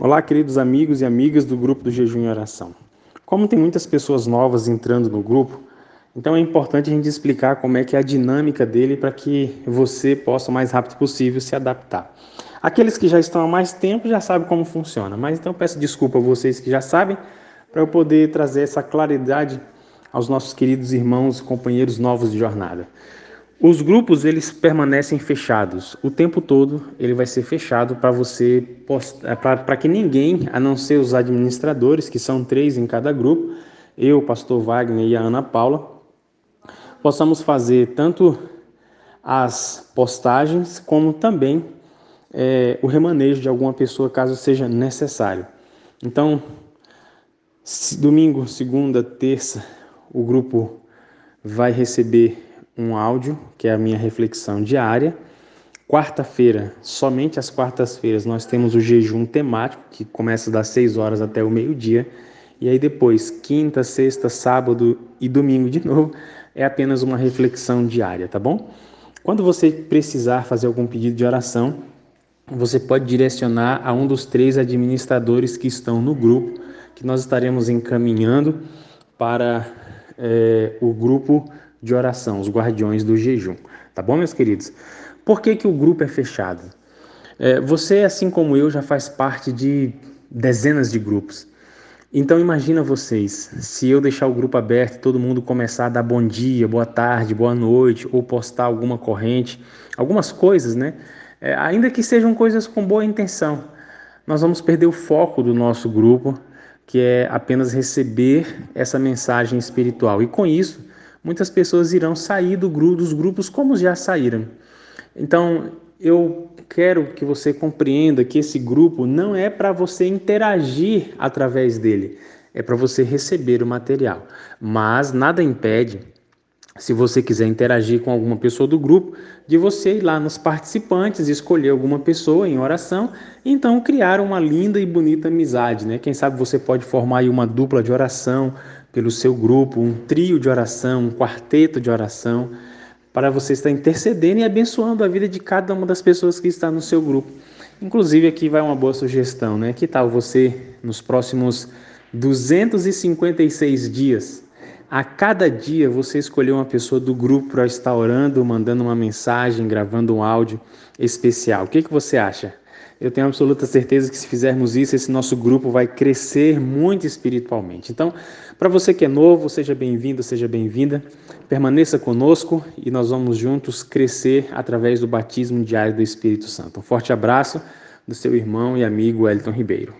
Olá, queridos amigos e amigas do grupo do Jejum e Oração. Como tem muitas pessoas novas entrando no grupo, então é importante a gente explicar como é que é a dinâmica dele para que você possa o mais rápido possível se adaptar. Aqueles que já estão há mais tempo já sabem como funciona, mas então peço desculpa a vocês que já sabem para eu poder trazer essa claridade aos nossos queridos irmãos e companheiros novos de jornada. Os grupos eles permanecem fechados o tempo todo. Ele vai ser fechado para você é, para que ninguém, a não ser os administradores, que são três em cada grupo, eu, o Pastor Wagner e a Ana Paula, possamos fazer tanto as postagens como também é, o remanejo de alguma pessoa caso seja necessário. Então, domingo, segunda, terça, o grupo vai receber um áudio, que é a minha reflexão diária. Quarta-feira, somente às quartas-feiras, nós temos o jejum temático, que começa das 6 horas até o meio-dia. E aí depois, quinta, sexta, sábado e domingo de novo, é apenas uma reflexão diária, tá bom? Quando você precisar fazer algum pedido de oração, você pode direcionar a um dos três administradores que estão no grupo, que nós estaremos encaminhando para é, o grupo de oração, os guardiões do jejum. Tá bom, meus queridos? Por que, que o grupo é fechado? É, você, assim como eu, já faz parte de dezenas de grupos. Então imagina vocês, se eu deixar o grupo aberto e todo mundo começar a dar bom dia, boa tarde, boa noite, ou postar alguma corrente, algumas coisas, né? É, ainda que sejam coisas com boa intenção, nós vamos perder o foco do nosso grupo, que é apenas receber essa mensagem espiritual. E com isso, muitas pessoas irão sair do grupo, dos grupos como já saíram. Então, eu quero que você compreenda que esse grupo não é para você interagir através dele, é para você receber o material. Mas nada impede, se você quiser interagir com alguma pessoa do grupo, de você ir lá nos participantes, escolher alguma pessoa em oração, então criar uma linda e bonita amizade, né? Quem sabe você pode formar aí uma dupla de oração, pelo seu grupo, um trio de oração, um quarteto de oração, para você estar intercedendo e abençoando a vida de cada uma das pessoas que está no seu grupo. Inclusive, aqui vai uma boa sugestão, né? Que tal você, nos próximos 256 dias, a cada dia você escolher uma pessoa do grupo para estar orando, mandando uma mensagem, gravando um áudio especial. O que, que você acha? Eu tenho absoluta certeza que se fizermos isso, esse nosso grupo vai crescer muito espiritualmente. Então, para você que é novo, seja bem-vindo, seja bem-vinda. Permaneça conosco e nós vamos juntos crescer através do batismo diário do Espírito Santo. Um forte abraço do seu irmão e amigo Elton Ribeiro.